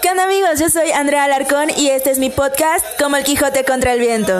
¿Qué onda amigos? Yo soy Andrea Alarcón y este es mi podcast Como el Quijote contra el Viento.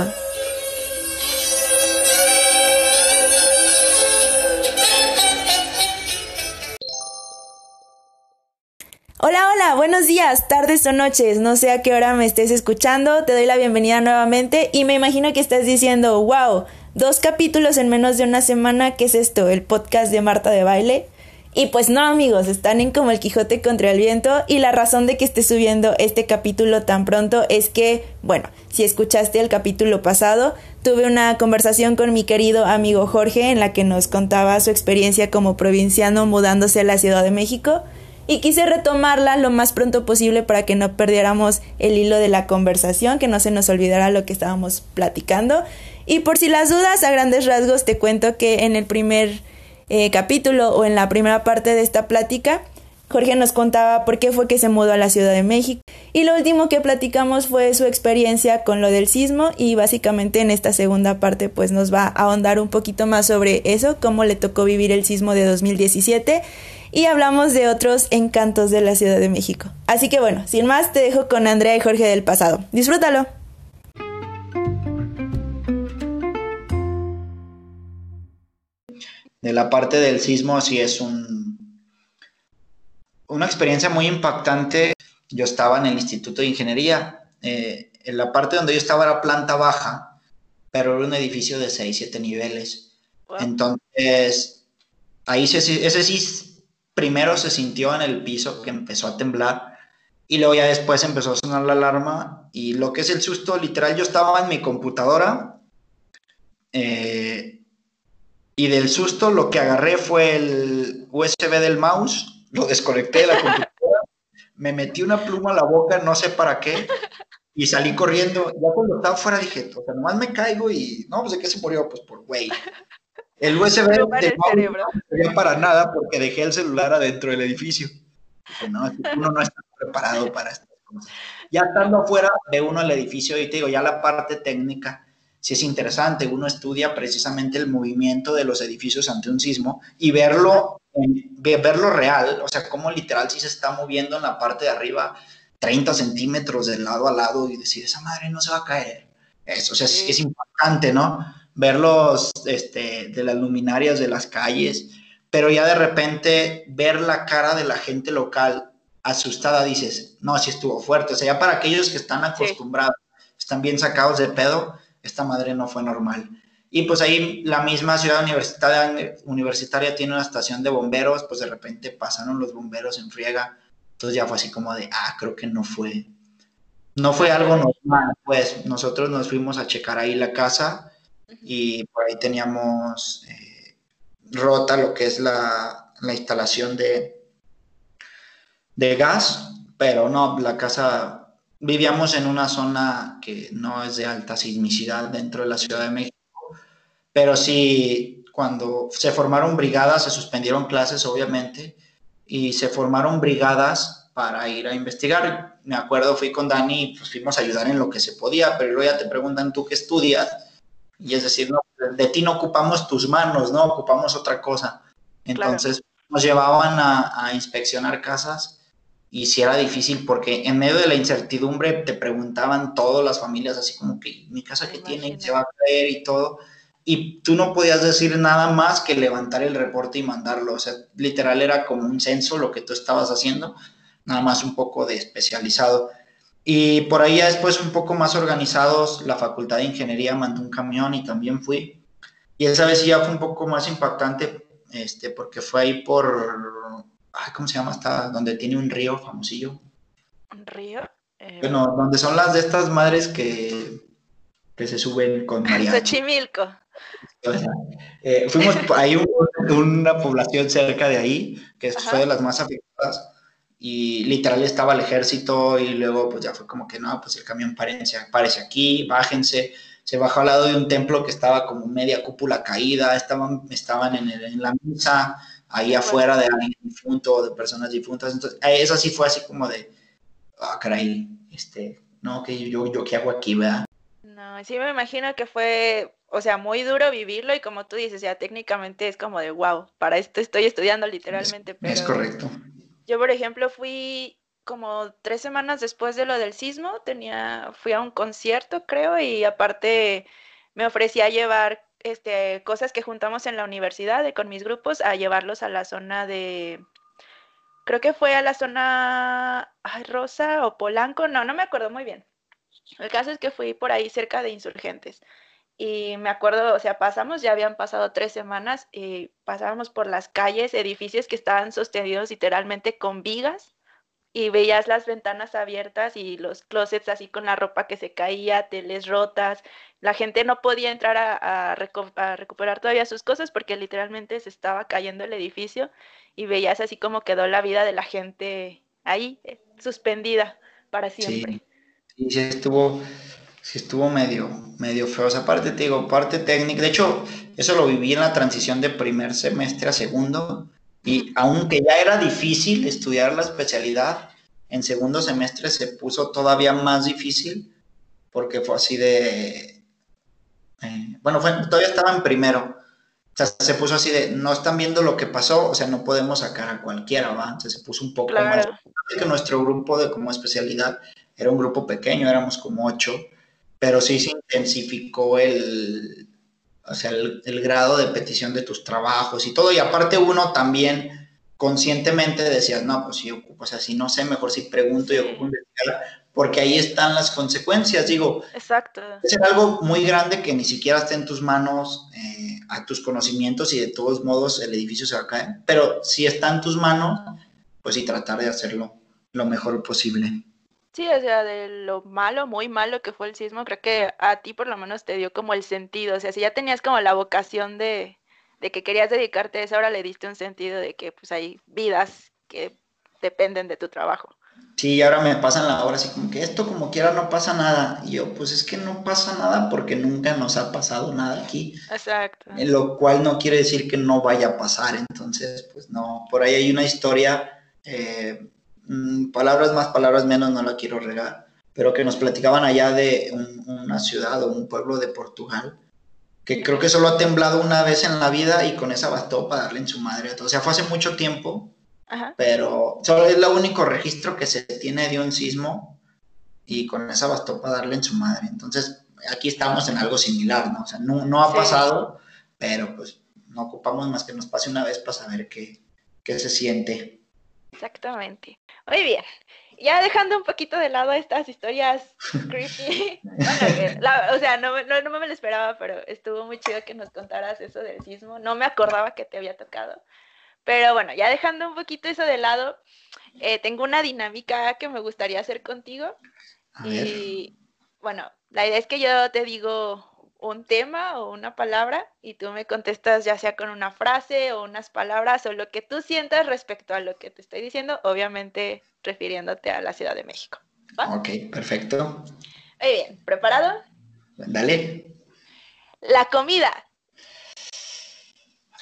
Hola, hola, buenos días, tardes o noches, no sé a qué hora me estés escuchando, te doy la bienvenida nuevamente y me imagino que estás diciendo, wow, dos capítulos en menos de una semana, ¿qué es esto? ¿El podcast de Marta de Baile? Y pues no amigos, están en como el Quijote contra el viento y la razón de que esté subiendo este capítulo tan pronto es que, bueno, si escuchaste el capítulo pasado, tuve una conversación con mi querido amigo Jorge en la que nos contaba su experiencia como provinciano mudándose a la Ciudad de México y quise retomarla lo más pronto posible para que no perdiéramos el hilo de la conversación, que no se nos olvidara lo que estábamos platicando. Y por si las dudas, a grandes rasgos te cuento que en el primer eh, capítulo o en la primera parte de esta plática, Jorge nos contaba por qué fue que se mudó a la Ciudad de México. Y lo último que platicamos fue su experiencia con lo del sismo y básicamente en esta segunda parte pues nos va a ahondar un poquito más sobre eso, cómo le tocó vivir el sismo de 2017 y hablamos de otros encantos de la Ciudad de México. Así que bueno, sin más te dejo con Andrea y Jorge del pasado. Disfrútalo. De la parte del sismo sí es un, una experiencia muy impactante. Yo estaba en el Instituto de Ingeniería. eh, en la parte donde yo estaba era planta baja, pero era un edificio de 6, 7 niveles. Entonces, ahí se, ese sí primero se sintió en el piso que empezó a temblar y luego ya después empezó a sonar la alarma y lo que es el susto, literal, yo estaba en mi computadora eh, y del susto lo que agarré fue el USB del mouse, lo desconecté de la computadora, me metí una pluma a la boca, no sé para qué, y salí corriendo. Ya cuando estaba fuera dije, o sea, nomás me caigo y, no, pues de qué se murió, pues por güey. El USB del el cerebro. no servía para nada porque dejé el celular adentro del edificio. Dije, no, uno no está preparado para estas cosas. Ya estando afuera de uno el edificio, y te digo, ya la parte técnica sí es interesante. Uno estudia precisamente el movimiento de los edificios ante un sismo y verlo, verlo real, o sea, cómo literal sí se está moviendo en la parte de arriba 30 centímetros de lado a lado y decir, esa madre no se va a caer. Eso, o sea, sí Sí. es impactante, ¿no? Verlos este, de las luminarias de las calles, pero ya de repente ver la cara de la gente local asustada, dices, no, sí estuvo fuerte. O sea, ya para aquellos que están acostumbrados, están bien sacados de pedo, esta madre no fue normal. Y pues ahí la misma ciudad universitaria, universitaria tiene una estación de bomberos, pues de repente pasaron los bomberos en friega. Entonces ya fue así como de, ah, creo que no fue, no fue algo normal. Pues nosotros nos fuimos a checar ahí la casa y por ahí teníamos eh, rota lo que es la, la instalación de, de gas, pero no, la casa, vivíamos en una zona que no es de alta sismicidad dentro de la Ciudad de México, pero sí, cuando se formaron brigadas, se suspendieron clases, obviamente, y se formaron brigadas para ir a investigar. Me acuerdo, fui con Dani y pues fuimos a ayudar en lo que se podía, pero luego ya te preguntan, ¿tú qué estudias? Y es decir, no, de ti no ocupamos tus manos, no ocupamos otra cosa. Entonces nos llevaban a, a inspeccionar casas y si era difícil porque en medio de la incertidumbre te preguntaban todas las familias así como que mi casa que tiene se va a caer y todo y tú no podías decir nada más que levantar el reporte y mandarlo, o sea, literal era como un censo lo que tú estabas haciendo, nada más un poco de especializado. Y por ahí ya después un poco más organizados, la Facultad de Ingeniería mandó un camión y también fui. Y esa vez sí ya fue un poco más impactante, este, porque fue ahí por, ay, ¿cómo se llama? Hasta donde tiene un río famosillo. ¿Un río? Eh, Bueno, donde son las de estas madres que, que se suben con mariachi. Xochimilco. O sea, eh, fuimos, ahí un- una población cerca de ahí, que Ajá. fue de las más afectadas, y literal estaba el ejército, y luego pues ya fue como que no, pues el camión parece, parece aquí, bájense. Se bajó al lado de un templo que estaba como media cúpula caída, estaban, estaban en, el- en la misa, ahí afuera de alguien difunto, de personas difuntas. Entonces, eh, eso sí fue así como de, ah, caray, este, no, que yo, yo qué hago aquí, ¿verdad? No, sí me imagino que fue, o sea, muy duro vivirlo y como tú dices, ya técnicamente es como de, wow, para esto estoy estudiando literalmente. Es, es correcto. Yo, por ejemplo, fui como tres semanas después de lo del sismo, tenía, fui a un concierto, creo, y aparte me ofrecía llevar este, cosas que juntamos en la universidad de, con mis grupos a llevarlos a la zona de, creo que fue a la zona ay, Rosa o Polanco, no, no me acuerdo muy bien. El caso es que fui por ahí cerca de Insurgentes. Y me acuerdo, o sea, pasamos, ya habían pasado tres semanas y pasábamos por las calles, edificios que estaban sostenidos literalmente con vigas y veías las ventanas abiertas y los closets así con la ropa que se caía, teles rotas. La gente no podía entrar a, recuperar todavía sus cosas porque literalmente se estaba cayendo el edificio y veías así como quedó la vida de la gente ahí, eh, suspendida para siempre. Sí, sí estuvo, sí estuvo medio, medio feo. esa parte te digo, parte técnica. De hecho, eso lo viví en la transición de primer semestre a segundo y aunque ya era difícil estudiar la especialidad, en segundo semestre se puso todavía más difícil porque fue así de... Eh, bueno, fue, todavía estaba en primero. O sea, se puso así de, no están viendo lo que pasó, o sea, no podemos sacar a cualquiera, ¿va? Entonces se puso un poco más... Que nuestro grupo de como especialidad era un grupo pequeño, éramos como ocho, pero sí se intensificó el, o sea, el, grado de petición de tus trabajos y todo. Y aparte uno también conscientemente decías, no, pues si ocupo, o sea, si no sé, mejor si pregunto y ocupo investigar, porque ahí están las consecuencias. Digo, Exacto. es algo muy grande que ni siquiera esté en tus manos, eh, a tus conocimientos y de todos modos el edificio se va a caer. Pero si está en tus manos, pues sí, tratar de hacerlo lo mejor posible. Sí, o sea, de lo malo, muy malo que fue el sismo, creo que a ti por lo menos te dio como el sentido, o sea, si ya tenías como la vocación de, de que querías dedicarte a eso, ahora le diste un sentido de que pues hay vidas que dependen de tu trabajo. Sí, ahora me pasan la hora así como que esto como quiera no pasa nada. Y yo, pues es que no pasa nada porque nunca nos ha pasado nada aquí. Exacto. En lo cual no quiere decir que no vaya a pasar. Entonces, pues no, por ahí hay una historia eh, Mm, palabras más, palabras menos, no la quiero regar, pero que nos platicaban allá de una ciudad o un pueblo de Portugal, que creo que solo ha temblado una vez en la vida y con esa bastó para darle en su madre. O sea, fue hace mucho tiempo, pero solo es el único registro que se tiene de un sismo y con esa bastó para darle en su madre. Entonces, aquí estamos en algo similar, ¿no? O sea, no, ha pasado, pero pues no ocupamos más que nos pase una vez para saber qué, qué se siente. Exactamente. Muy bien. Ya dejando un poquito de lado estas historias creepy. o sea, no, no, me lo esperaba, pero estuvo muy chido que nos contaras eso del sismo. No me acordaba que te había tocado. Pero bueno, ya dejando un poquito eso de lado, eh, tengo una dinámica que me gustaría hacer contigo. y bueno, la idea es que yo te digo un tema o una palabra y tú me contestas ya sea con una frase o unas palabras o lo que tú sientas respecto a lo que te estoy diciendo, obviamente refiriéndote a la Ciudad de México. Ok, perfecto. Muy bien, ¿preparado? Dale. La comida.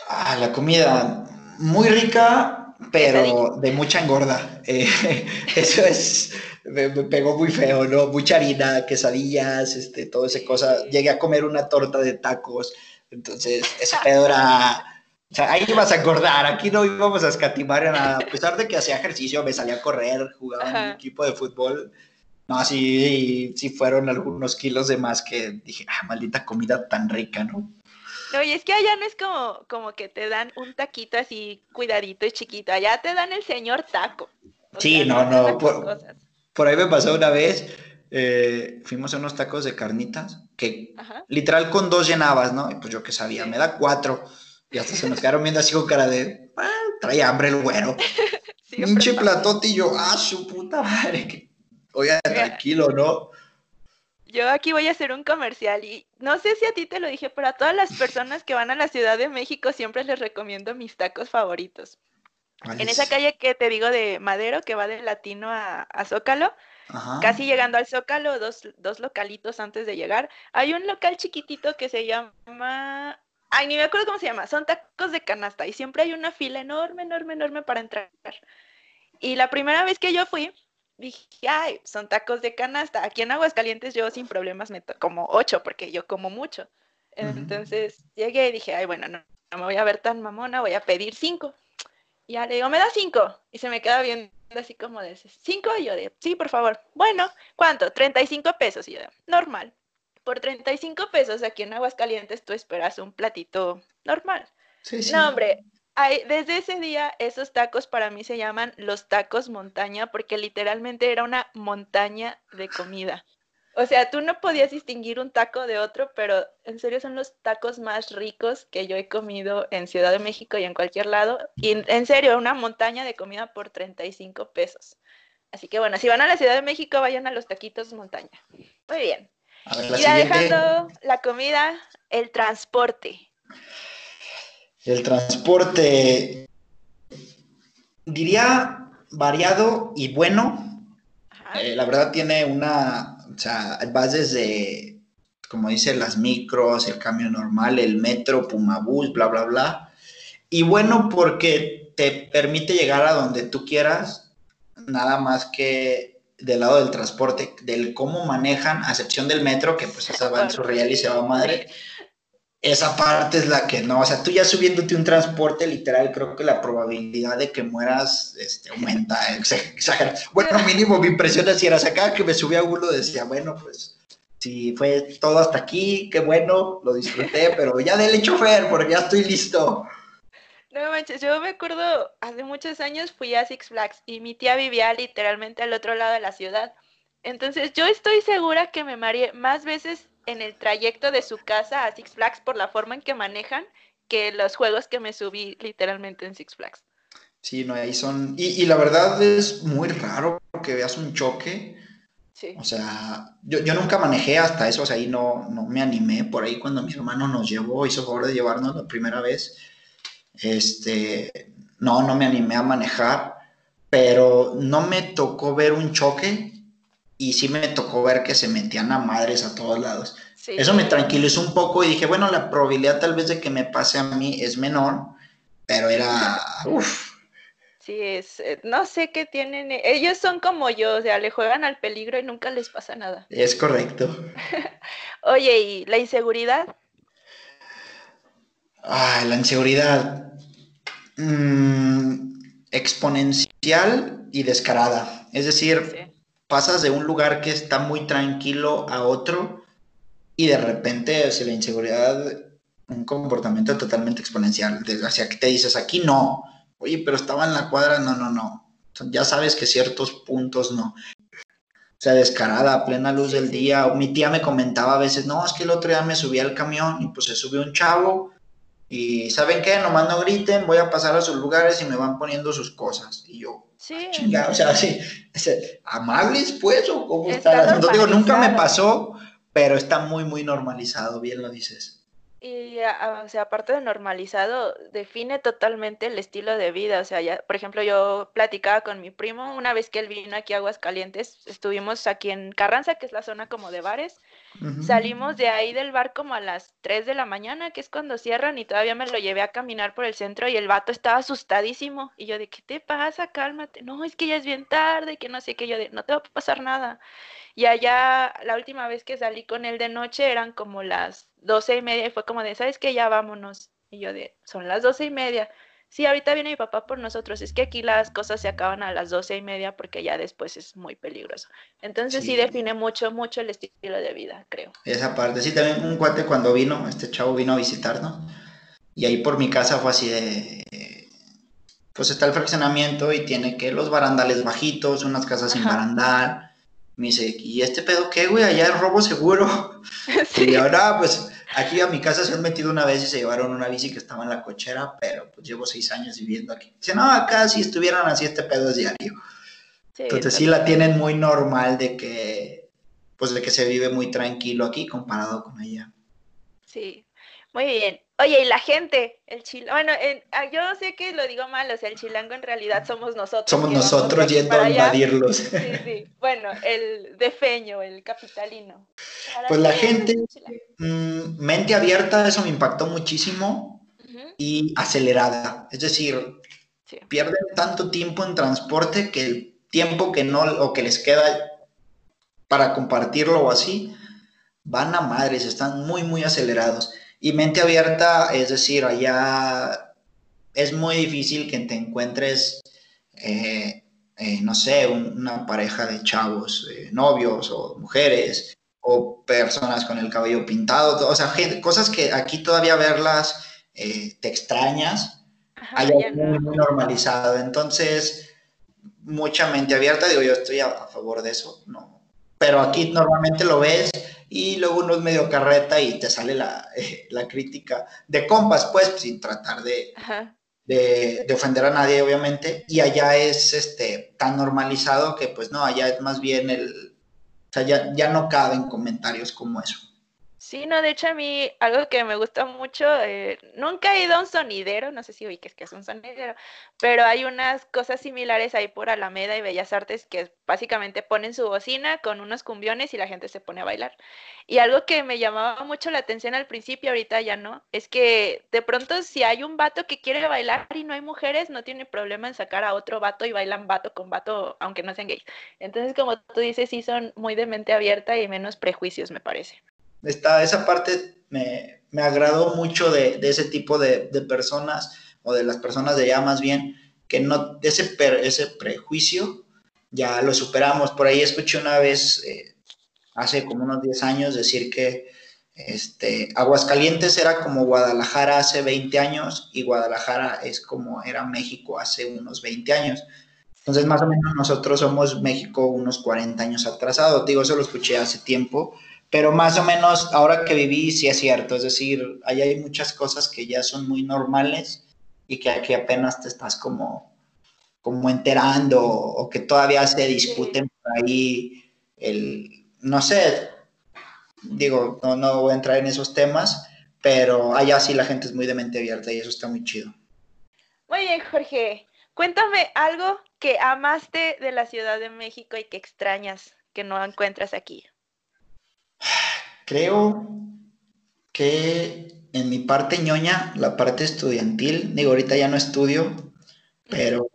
Ah, la comida muy rica, pero de mucha engorda. Eh, eso es me, pegó muy feo, ¿no? Mucha harina, quesadillas, este, toda esa cosa. Llegué a comer una torta de tacos, entonces ese pedo era... O sea, ahí ibas a engordar, aquí no íbamos a escatimar en nada. A pesar de que hacía ejercicio, me salía a correr, jugaba en un equipo de fútbol. No, sí, sí fueron algunos kilos de más que dije, ah, maldita comida tan rica, ¿no? No, y es que allá no es como, como que te dan un taquito así cuidadito y chiquito, allá te dan el señor taco. sí, no, no, por ahí me pasó una vez, eh, fuimos a unos tacos de carnitas, que literal con dos llenabas, ¿no? Y pues yo que sabía, me da cuatro. Y hasta se nos quedaron viendo así con cara de, ah, trae hambre el güero. Pinche platote y yo, ah, su puta madre. Oiga, tranquilo, ¿no? Yo aquí voy a hacer un comercial y no sé si a ti te lo dije, pero a todas las personas que van a la Ciudad de México siempre les recomiendo mis tacos favoritos. En esa calle que te digo de Madero, que va de Latino a, Zócalo, casi llegando al Zócalo, dos, dos, localitos antes de llegar, hay un local chiquitito que se llama... Ay, ni me acuerdo cómo se llama, son tacos de canasta y siempre hay una fila enorme, enorme, enorme para entrar. Y la primera vez que yo fui, dije, ay, son tacos de canasta. Aquí en Aguascalientes yo sin problemas me como ocho porque yo como mucho. Entonces llegué y dije, ay, bueno, no, no me voy a ver tan mamona, voy a pedir cinco. Y ya le digo, me da cinco. Y se me queda viendo así como de cinco. Y yo de, sí, por favor. Bueno, ¿cuánto? 35 pesos. Y yo de, normal. Por 35 pesos aquí en Aguascalientes tú esperas un platito normal. Sí, sí. No, hombre, desde ese día esos tacos para mí se llaman los tacos montaña porque literalmente era una montaña de comida. O sea, tú no podías distinguir un taco de otro, pero en serio son los tacos más ricos que yo he comido en Ciudad de México y en cualquier lado. Y en- serio, una montaña de comida por 35 pesos. Así que bueno, si van a la Ciudad de México, vayan a los taquitos montaña. Muy bien. Ver, Y ya dejando la comida, el transporte. El transporte, diría variado y bueno. Eh, la verdad tiene una, o sea, vas desde, como dice, las micros, el camión normal, el metro, Pumabús, bla, bla, bla. Y bueno porque te permite llegar a donde tú quieras, nada más que del lado del transporte, del cómo manejan, a excepción del metro, que pues esa va en su real y se va a madre. Esa parte es la que no, o sea, tú ya subiéndote un transporte literal, creo que la probabilidad de que mueras este, aumenta, exa- exagera. Bueno, mínimo mi impresión así era, o sea, cada que me subía a uno decía, bueno, pues, si fue todo hasta aquí, qué bueno, lo disfruté, pero ya dele chofer, porque ya estoy listo. No manches, yo me acuerdo, hace muchos años fui a Six Flags y mi tía vivía literalmente al otro lado de la ciudad. Entonces yo estoy segura que me mareé más veces en el trayecto de su casa a Six Flags por la forma en que manejan que los juegos que me subí literalmente en Six Flags. Sí, no, ahí son, y, y la verdad es muy raro que veas un choque, Sí. O sea, yo, yo nunca manejé hasta eso, o sea, ahí no, no me animé. Por ahí cuando mi hermano nos llevó, hizo favor de llevarnos la primera vez, este, no, no me animé a manejar, pero no me tocó ver un choque y sí me tocó ver que se metían a madres a todos lados. Sí. Eso me tranquilizó un poco y dije, bueno, la probabilidad tal vez de que me pase a mí es menor, pero era, uff, Sí, es, eh, no sé qué tienen. eh, Ellos son como yo, o sea, le juegan al peligro y nunca les pasa nada. es correcto. Oye, ¿y la inseguridad? Ay, la inseguridad. Mm, exponencial y descarada. Es decir, Sí. Pasas de un lugar que está muy tranquilo a otro y de repente, sea, la inseguridad, un comportamiento totalmente exponencial. Hacia que te dices, aquí no. Oye, pero estaba en la cuadra, no, no, no. Ya sabes que ciertos puntos no. O sea, descarada, a plena luz del día. Mi tía me comentaba a veces, no, es que el otro día me subí al camión y pues se subió un chavo y ¿saben qué? Nomás no griten, voy a pasar a sus lugares y me van poniendo sus cosas. Y yo, Sí. chinga, o sea, sí, amables pues, o cómo Está está asunto? Digo, nunca me pasó, pero está muy, muy normalizado, bien lo dices. Y, a- o sea, aparte de normalizado, define totalmente el estilo de vida. O sea, ya, por ejemplo, yo platicaba con mi primo una vez que él vino aquí a Aguascalientes, estuvimos aquí en Carranza, que es la zona como de bares. Salimos de ahí del bar como a las 3 de la mañana, que es cuando cierran, y todavía me lo llevé a caminar por el centro y el vato estaba asustadísimo. Y yo de, ¿qué te pasa? Cálmate. No, es que ya es bien tarde, que no sé qué. Yo de, no te va a pasar nada. Y allá, la última vez que salí con él de noche eran como las doce y media y fue como de, ¿sabes qué? Ya vámonos. Y yo de, son las doce y media. Sí, ahorita viene mi papá por nosotros. Es que aquí las cosas se acaban a las doce y media porque ya después es muy peligroso. Entonces sí, Sí. define mucho, mucho el estilo de vida, creo. Esa parte, sí, también un cuate cuando vino, este chavo vino a visitarnos, y ahí por mi casa fue así de, pues está el fraccionamiento y tiene que los barandales bajitos, unas casas sin barandal. Me dice, ¿y este pedo qué, güey? Allá es robo seguro. Y Sí. ahora, pues, aquí a mi casa se han metido una vez y se llevaron una bici que estaba en la cochera, pero pues llevo seis años viviendo aquí. Dice, no, acá si estuvieran así, este pedo es diario. Sí, Entonces sí la tienen muy normal de que, pues, de que se vive muy tranquilo aquí comparado con allá. Sí, muy bien. Oye, y la gente, el chilango, bueno, en- ah, yo sé que lo digo mal, o sea, el chilango en realidad somos nosotros. Somos nosotros yendo a invadirlos. Sí, sí. Bueno, el defeño, el capitalino. Para Pues la ti, ¿qué es gente-? Mm, mente abierta, eso me impactó muchísimo Ujú, y acelerada. Es decir, sí. pierden tanto tiempo en transporte que el tiempo que no o que les queda para compartirlo o así van a madres, están muy, muy acelerados. Y mente abierta, es decir, allá es muy difícil que te encuentres, eh, eh, no sé, una pareja de chavos, eh, novios o mujeres, o personas con el cabello pintado, o sea, cosas que aquí todavía verlas te extrañas, allá es muy, muy normalizado. Entonces, mucha mente abierta, digo, yo estoy a, a favor de eso, ¿no? Pero aquí normalmente lo ves y luego uno es medio carreta y te sale la, la crítica de compas, pues, sin tratar de, de, de, ofender a nadie, obviamente, y allá es este, tan normalizado que, pues, no, allá es más bien el, o sea, ya, ya no caben comentarios como eso. Sí, no, de hecho a mí algo que me gusta mucho, eh, nunca he ido a un sonidero, no sé si oí que es que es un sonidero, pero hay unas cosas similares ahí por Alameda y Bellas Artes que básicamente ponen su bocina con unos cumbiones y la gente se pone a bailar. Y algo que me llamaba mucho la atención al principio, ahorita ya no, es que de pronto si hay un vato que quiere bailar y no hay mujeres, no tiene problema en sacar a otro vato y bailan vato con vato, aunque no sean gays. Entonces, como tú dices, sí son muy de mente abierta y menos prejuicios, me parece esa parte me, me agradó mucho de, de ese tipo de, de, personas, o de las personas de allá más bien, que no, ese, ese prejuicio ya lo superamos. Por ahí escuché una vez, eh, hace como unos 10 años, decir que este, Aguascalientes era como Guadalajara hace 20 años y Guadalajara es como era México hace unos 20 años. Entonces, más o menos nosotros somos México unos 40 años atrasados. Digo, eso lo escuché hace tiempo pero más o menos ahora que viví sí es cierto, es decir, ahí hay muchas cosas que ya son muy normales y que aquí apenas te estás como, como enterando o que todavía se discuten por ahí el, no sé, digo, no, no voy a entrar en esos temas, pero allá sí la gente es muy de mente abierta y eso está muy chido. Muy bien, Jorge. Cuéntame algo que amaste de la Ciudad de México y que extrañas que no encuentras aquí. Creo que en mi parte ñoña, la parte estudiantil, digo, ahorita ya no estudio, pero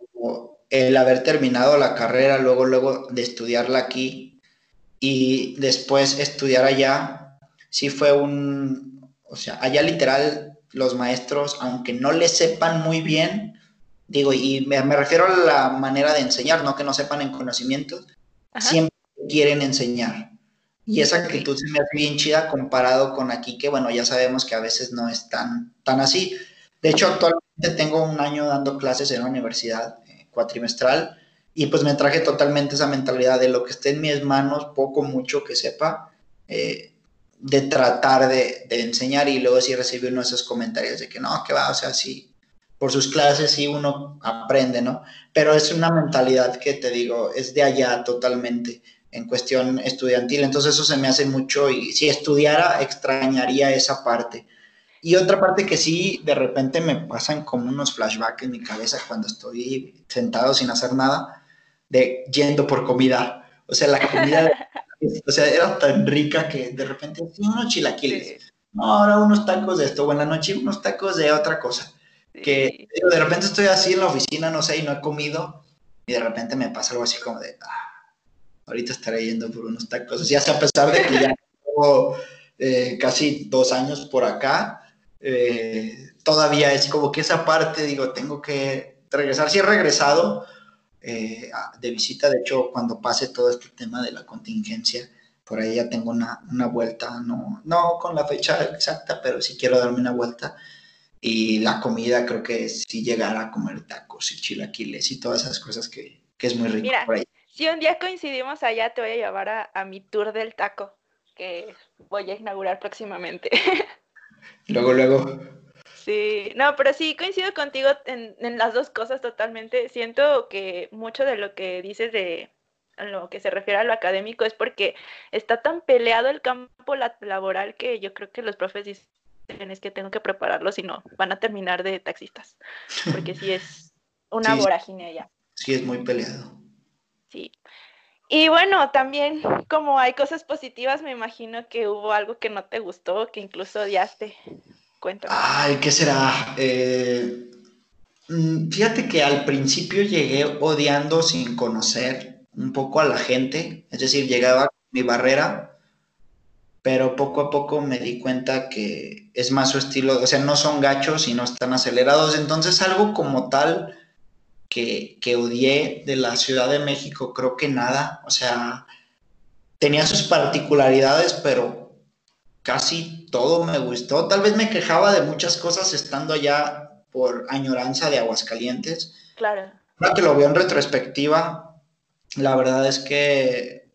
el haber terminado la carrera, luego, luego de estudiarla aquí y después estudiar allá, sí fue un, o sea, allá literal los maestros, aunque no le sepan muy bien, digo, y me, me, refiero a la manera de enseñar, no que no sepan en conocimientos, Ajá. siempre quieren enseñar. Y esa actitud se me hace bien chida comparado con aquí, que bueno, ya sabemos que a veces no es tan, tan así. De hecho, actualmente tengo un año dando clases en la universidad eh, cuatrimestral y pues me traje totalmente esa mentalidad de lo que esté en mis manos, poco, mucho que sepa, eh, de tratar de, de, enseñar y luego sí recibí uno de esos comentarios de que no, que va, o sea, sí, por sus clases sí uno aprende, ¿no? Pero es una mentalidad que te digo, es de allá totalmente en cuestión estudiantil. Entonces eso se me hace mucho y si estudiara extrañaría esa parte. Y otra parte que sí, de repente me pasan como unos flashbacks en mi cabeza cuando estoy sentado sin hacer nada, de yendo por comida. O sea, la comida, o sea, era tan rica que de repente, sí, unos chilaquiles. No, ahora unos tacos de esto, la noche unos tacos de otra cosa. Que de repente estoy así en la oficina, no sé, y no he comido, y de repente me pasa algo así como de, ah, ahorita estaré yendo por unos tacos. Así hasta a pesar de que ya tengo eh, casi dos años por acá, eh, todavía es como que esa parte, digo, tengo que regresar. Sí he regresado eh, de visita, de hecho, cuando pase todo este tema de la contingencia, por ahí ya tengo una, una vuelta, no, no con la fecha exacta, pero sí quiero darme una vuelta. Y la comida creo que sí llegar a comer tacos y chilaquiles y todas esas cosas que, que es muy rico Mira, por ahí. Si un día coincidimos allá, te voy a llevar a, a, mi tour del taco, que voy a inaugurar próximamente. Luego, luego. Sí, no, pero sí coincido contigo en, en, las dos cosas totalmente. Siento que mucho de lo que dices de lo que se refiere a lo académico es porque está tan peleado el campo laboral que yo creo que los profes dicen es que tengo que prepararlos y no, van a terminar de taxistas, porque sí es una sí, vorágine allá. Sí, es muy peleado. Sí. Y bueno, también como hay cosas positivas, me imagino que hubo algo que no te gustó, que incluso odiaste. Cuéntame. Ay, ¿qué será? Eh, fíjate que al principio llegué odiando sin conocer un poco a la gente, es decir, llegaba con mi barrera pero poco a poco me di cuenta que es más su estilo, o sea, no son gachos y no están acelerados, entonces algo como tal que, que odié de la Ciudad de México, creo que nada, o sea, tenía sus particularidades, pero casi todo me gustó, tal vez me quejaba de muchas cosas estando allá por añoranza de Aguascalientes. Claro. Ahora que lo veo en retrospectiva, la verdad es que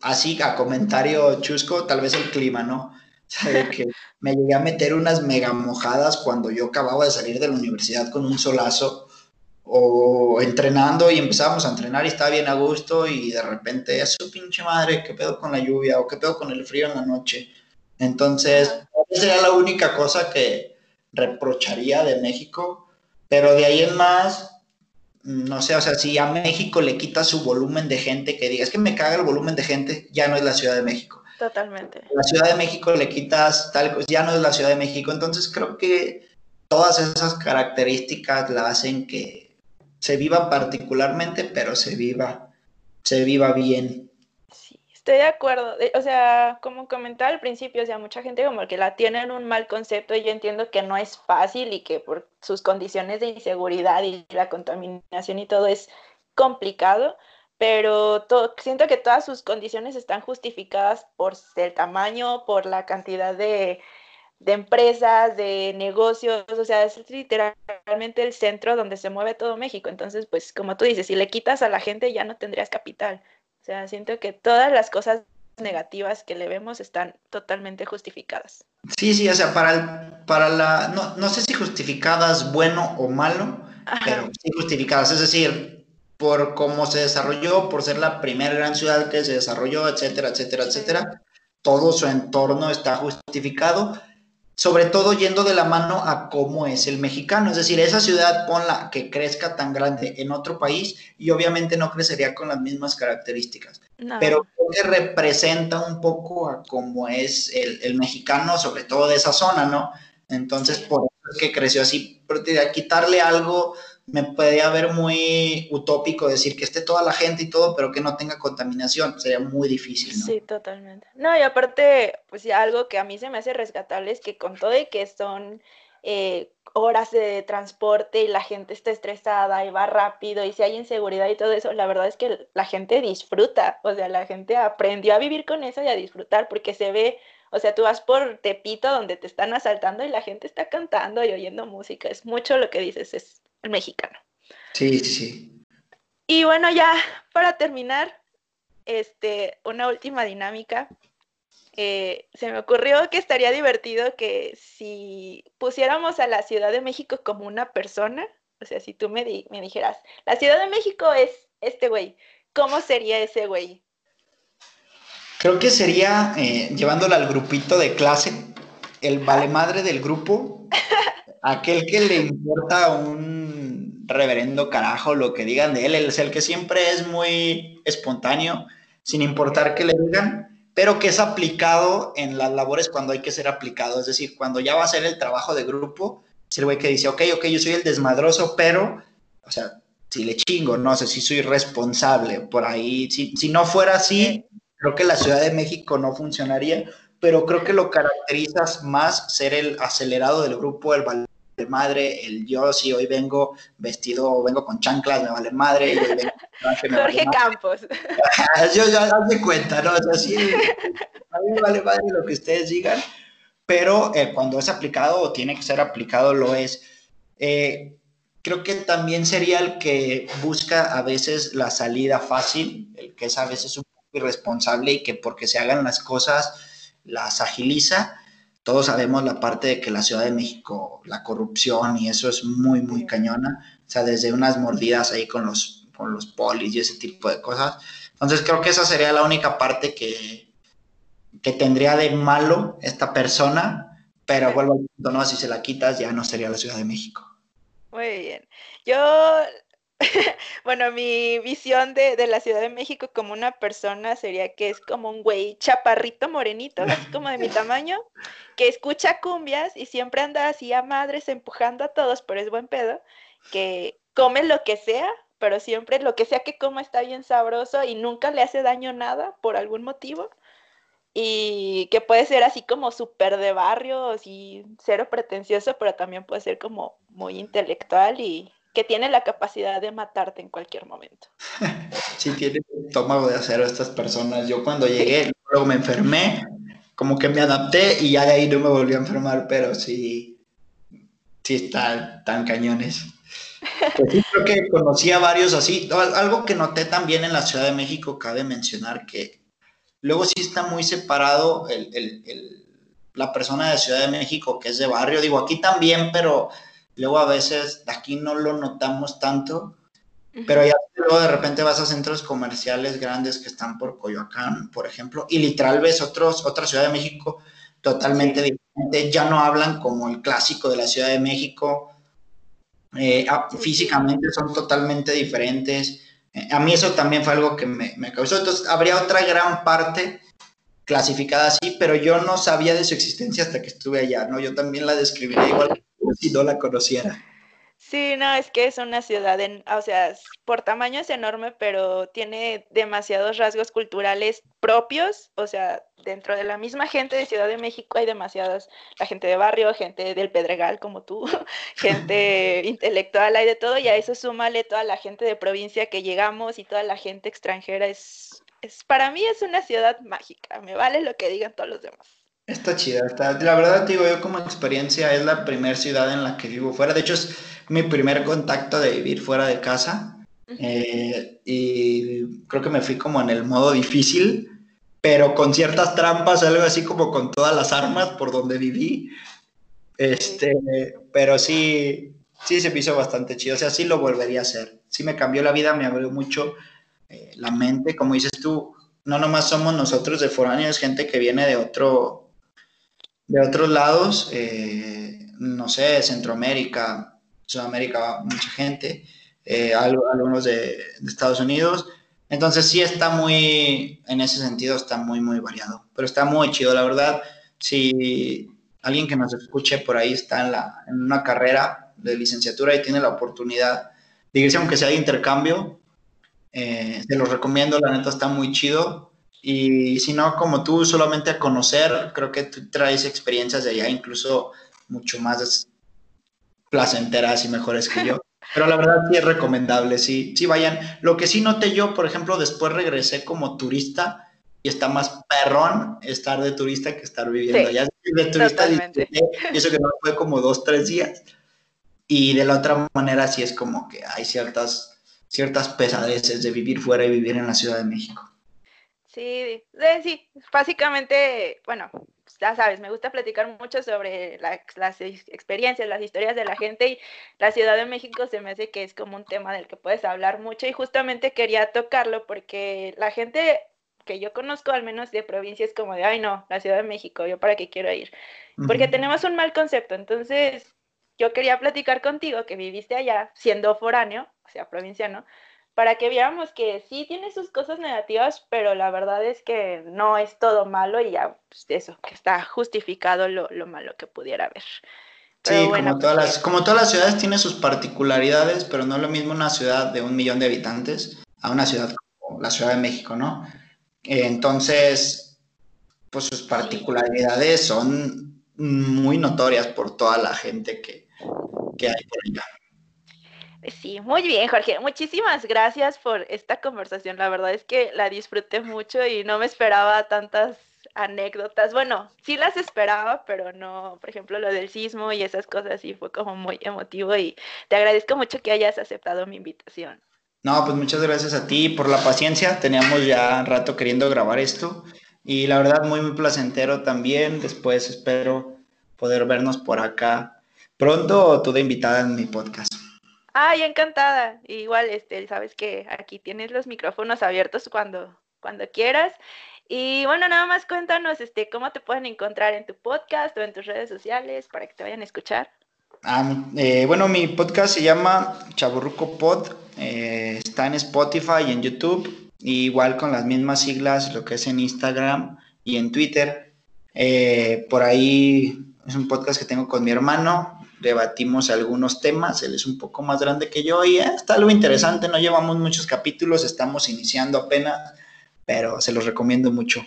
así a comentario chusco, tal vez el clima, ¿no? O sea, de que me llegué a meter unas mega mojadas cuando yo acababa de salir de la universidad con un solazo o entrenando y empezábamos a entrenar y estaba bien a gusto y de repente es su pinche madre, qué pedo con la lluvia o qué pedo con el frío en la noche. Entonces, esa sería la única cosa que reprocharía de México, pero de ahí en más, no sé, o sea, si a México le quita su volumen de gente, que digas que me caga el volumen de gente, ya no es la Ciudad de México. Totalmente. La Ciudad de México le quitas tal cosa, ya no es la Ciudad de México. Entonces creo que todas esas características la hacen que se viva particularmente, pero se viva, se viva bien. Sí, estoy de acuerdo. O sea, como comentaba al principio, o sea, mucha gente como que la tiene en un mal concepto y yo entiendo que no es fácil y que por sus condiciones de inseguridad y la contaminación y todo es complicado, pero to- siento que todas sus condiciones están justificadas por el tamaño, por la cantidad de, de empresas, de negocios, o sea, es literalmente el centro donde se mueve todo México. Entonces, pues como tú dices, si le quitas a la gente ya no tendrías capital. O sea, siento que todas las cosas negativas que le vemos están totalmente justificadas. Sí, sí, o sea, para, el- para la, no, no sé si justificadas bueno o malo, Ajá. pero sí justificadas, es decir, por cómo se desarrolló, por ser la primera gran ciudad que se desarrolló, etcétera, etcétera, Sí. etcétera, todo su entorno está justificado, sobre todo yendo de la mano a cómo es el mexicano, es decir, esa ciudad ponla que crezca tan grande en otro país y obviamente no crecería con las mismas características No. pero creo que representa un poco a cómo es el, el mexicano, sobre todo de esa zona, ¿no? Entonces, por eso es que creció así, porque quitarle algo me podría ver muy utópico decir que esté toda la gente y todo, pero que no tenga contaminación, sería muy difícil, ¿no? Sí, totalmente. No, y aparte, pues algo que a mí se me hace rescatable es que con todo y que son eh, horas de transporte y la gente está estresada y va rápido y si hay inseguridad y todo eso, la verdad es que la gente disfruta, o sea, la gente aprendió a vivir con eso y a disfrutar porque se ve, o sea, tú vas por Tepito donde te están asaltando y la gente está cantando y oyendo música, es mucho lo que dices, es el mexicano. Sí, sí, sí. Y bueno, ya para terminar, este, una última dinámica. Eh, se me ocurrió que estaría divertido que si pusiéramos a la Ciudad de México como una persona, o sea, si tú me, di- me dijeras, la Ciudad de México es este güey, ¿cómo sería ese güey? Creo que sería, eh, llevándolo al grupito de clase, el vale madre del grupo, aquel que le importa un reverendo carajo lo que digan de él, él es el que siempre es muy espontáneo, sin importar que le digan, pero que es aplicado en las labores cuando hay que ser aplicado, es decir, cuando ya va a ser el trabajo de grupo, es el güey que dice, ok, ok, yo soy el desmadroso, pero, o sea, si le chingo, no sé, si soy responsable por ahí, si, si no fuera así, creo que la Ciudad de México no funcionaría, pero creo que lo caracteriza más ser el acelerado del grupo, el vale madre, el yo si hoy vengo vestido, vengo con chanclas, me vale madre, y hoy vengo con me vale Jorge madre. Campos. Yo ya haz de cuenta, ¿no? O sea, sí, a mí me vale madre lo que ustedes digan, pero eh, cuando es aplicado o tiene que ser aplicado, lo es. Eh, creo que también sería el que busca a veces la salida fácil, el que es a veces un poco irresponsable y que porque se hagan las cosas las agiliza. Todos sabemos la parte de que la Ciudad de México, la corrupción y eso es muy, muy cañona. O sea, desde unas mordidas ahí con los, con los polis y ese tipo de cosas. Entonces creo que esa sería la única parte que, que tendría de malo esta persona, pero vuelvo al punto, ¿no? Si se la quitas ya no sería la Ciudad de México. Muy bien. Yo, bueno, mi visión de, de la Ciudad de México como una persona sería que es como un güey chaparrito, morenito, así como de mi tamaño, que escucha cumbias y siempre anda así a madres empujando a todos, pero es buen pedo, que come lo que sea, pero siempre lo que sea que coma está bien sabroso y nunca le hace daño nada por algún motivo. y que puede ser así como súper de barrio, así cero pretencioso, pero también puede ser como muy intelectual y que tiene la capacidad de matarte en cualquier momento. Sí, tiene estómago de acero estas personas. Yo cuando llegué, luego me enfermé, como que me adapté y ya de ahí no me volví a enfermar, pero sí, sí están tan cañones. Pues sí, creo que conocí a varios así. Algo que noté también en la Ciudad de México, cabe mencionar que luego sí está muy separado el, el, el, la persona de Ciudad de México que es de barrio. Digo, aquí también, pero luego a veces aquí no lo notamos tanto. Pero ya luego de repente vas a centros comerciales grandes que están por Coyoacán, por ejemplo, y literal ves otros, otra Ciudad de México totalmente sí. diferente. Ya no hablan como el clásico de la Ciudad de México eh, físicamente son totalmente diferentes. Eh, a mí eso también fue algo que me, me, causó. Entonces, habría otra gran parte clasificada así, pero yo no sabía de su existencia hasta que estuve allá, ¿no? Yo también la describiría igual si no la conociera. Sí, no, es que es una ciudad, en, o sea, por tamaño es enorme, pero tiene demasiados rasgos culturales propios, o sea, dentro de la misma gente de Ciudad de México hay demasiadas, la gente de barrio, gente del Pedregal como tú, gente intelectual, hay de todo, y a eso súmale toda la gente de provincia que llegamos y toda la gente extranjera, es, es para mí es una ciudad mágica, me vale lo que digan todos los demás. Está chida, está, la verdad digo yo como experiencia es la primera ciudad en la que vivo fuera, de hecho es mi primer contacto de vivir fuera de casa. Eh, y creo que me fui como en el modo difícil, pero con ciertas trampas, algo así como con todas las armas por donde viví, este, pero sí, sí se me hizo bastante chido, o sea, sí lo volvería a hacer, sí me cambió la vida, me abrió mucho eh, la mente, como dices tú, no nomás somos nosotros de foráneos, gente que viene de otro de otros lados, eh, no sé, Centroamérica, Sudamérica, mucha gente, eh, algunos de, Estados Unidos. Entonces sí está muy, en ese sentido está muy, muy variado, pero está muy chido, la verdad. Si alguien que nos escuche por ahí está en, la, en una carrera de licenciatura y tiene la oportunidad de irse, aunque sea de intercambio, eh, se los recomiendo, la neta está muy chido. Y si no, como tú, solamente a conocer, creo que tú traes experiencias de allá, incluso mucho más placenteras y mejores que yo. Pero la verdad sí es recomendable, sí, sí vayan. Lo que sí noté yo, por ejemplo, después regresé como turista y está más perrón estar de turista que estar viviendo Sí, allá. De turista y eso que no fue como dos, tres días. Y de la otra manera sí es como que hay ciertas, ciertas pesadeces de vivir fuera y vivir en la Ciudad de México. Sí, sí, básicamente, bueno, ya sabes, me gusta platicar mucho sobre la- las ex- experiencias, las historias de la gente y la Ciudad de México se me hace que es como un tema del que puedes hablar mucho y justamente quería tocarlo porque la gente que yo conozco, al menos de provincia, es como de, ay no, la Ciudad de México, yo para qué quiero ir, porque tenemos un mal concepto, entonces yo quería platicar contigo que viviste allá, siendo foráneo, o sea, provinciano, para que viéramos que sí tiene sus cosas negativas, pero la verdad es que no es todo malo y ya, pues eso, que está justificado lo, lo malo que pudiera haber. Pero Sí, bueno, como todas pues, las, como todas las ciudades tiene sus particularidades, pero no es lo mismo una ciudad de un millón de habitantes a una ciudad como la Ciudad de México, ¿no? Entonces, pues sus particularidades son muy notorias por toda la gente que, que hay por allá. Pues Sí, muy bien, Jorge. Muchísimas gracias por esta conversación. La verdad es que la disfruté mucho y no me esperaba tantas anécdotas. Bueno, sí las esperaba, pero no, por ejemplo, lo del sismo y esas cosas sí fue como muy emotivo y te agradezco mucho que hayas aceptado mi invitación. No, pues muchas gracias a ti por la paciencia. Teníamos ya rato queriendo grabar esto y la verdad muy, muy placentero también. Después espero poder vernos por acá pronto o tú de invitada en mi podcast. Ay, encantada. Igual, este, sabes que aquí tienes los micrófonos abiertos cuando, cuando quieras. Y bueno, nada más cuéntanos, este, cómo te pueden encontrar en tu podcast o en tus redes sociales para que te vayan a escuchar. Ah, eh, bueno, mi podcast se llama Chaburruco Pod, eh, está en Spotify y en YouTube, y igual con las mismas siglas, lo que es en Instagram y en Twitter. Eh, por ahí es un podcast que tengo con mi hermano, debatimos algunos temas, él es un poco más grande que yo y eh, está algo interesante, no llevamos muchos capítulos, estamos iniciando apenas, pero se los recomiendo mucho.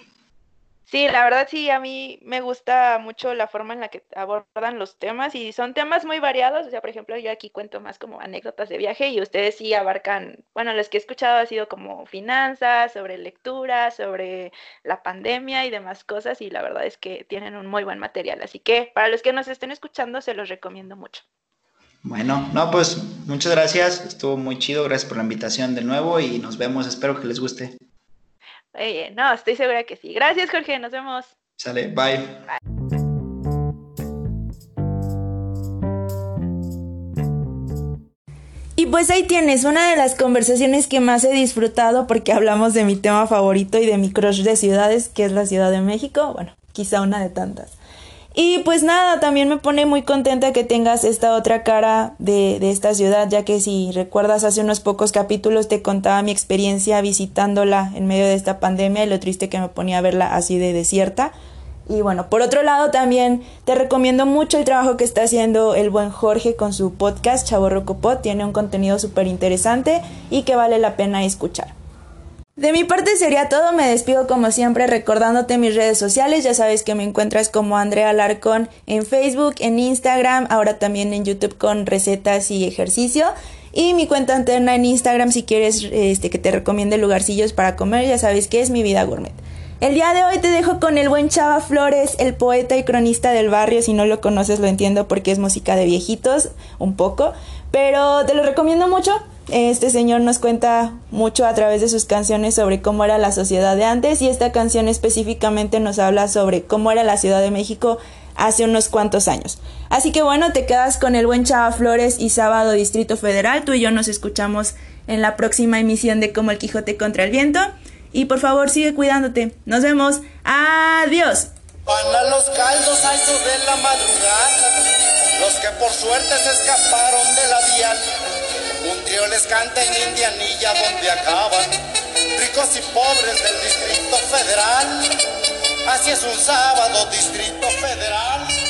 Sí, la verdad sí, a mí me gusta mucho la forma en la que abordan los temas y son temas muy variados. O sea, por ejemplo, yo aquí cuento más como anécdotas de viaje y ustedes sí abarcan, bueno, los que he escuchado ha sido como finanzas, sobre lectura, sobre la pandemia y demás cosas y la verdad es que tienen un muy buen material. Así que para los que nos estén escuchando, se los recomiendo mucho. Bueno, no, pues muchas gracias, estuvo muy chido, gracias por la invitación de nuevo y nos vemos, espero que les guste. Oye, no, estoy segura que sí. Gracias, Jorge. Nos vemos. Sale, bye. Y pues ahí tienes una de las conversaciones que más he disfrutado porque hablamos de mi tema favorito y de mi crush de ciudades, que es la Ciudad de México. Bueno, quizá una de tantas. Y pues nada, también me pone muy contenta que tengas esta otra cara de, de, esta ciudad, ya que si recuerdas hace unos pocos capítulos te contaba mi experiencia visitándola en medio de esta pandemia y lo triste que me ponía verla así de desierta. Y bueno, por otro lado también te recomiendo mucho el trabajo que está haciendo el buen Jorge con su podcast Chaborro Copot, tiene un contenido súper interesante y que vale la pena escuchar. De mi parte sería todo, me despido como siempre recordándote mis redes sociales, ya sabes que me encuentras como Andrea Larcón en Facebook, en Instagram, ahora también en YouTube con recetas y ejercicio. Y mi cuenta interna en Instagram si quieres este, que te recomiende lugarcillos para comer, ya sabes que es mi vida gourmet. El día de hoy te dejo con el buen Chava Flores, el poeta y cronista del barrio, si no lo conoces lo entiendo porque es música de viejitos, un poco, pero te lo recomiendo mucho. Este señor nos cuenta mucho a través de sus canciones sobre cómo era la sociedad de antes y esta canción específicamente nos habla sobre cómo era la Ciudad de México hace unos cuantos años. Así que bueno, te quedas con el buen Chava Flores y Sábado Distrito Federal. Tú y yo nos escuchamos en la próxima emisión de Como el Quijote contra el Viento. Y por favor sigue cuidándote. Nos vemos. Adiós. Van los caldos a eso de la madrugada, los que por suerte se escaparon de la dial. Les canta en Indianilla donde acaban, ricos y pobres del Distrito Federal. Así es un sábado, Distrito Federal.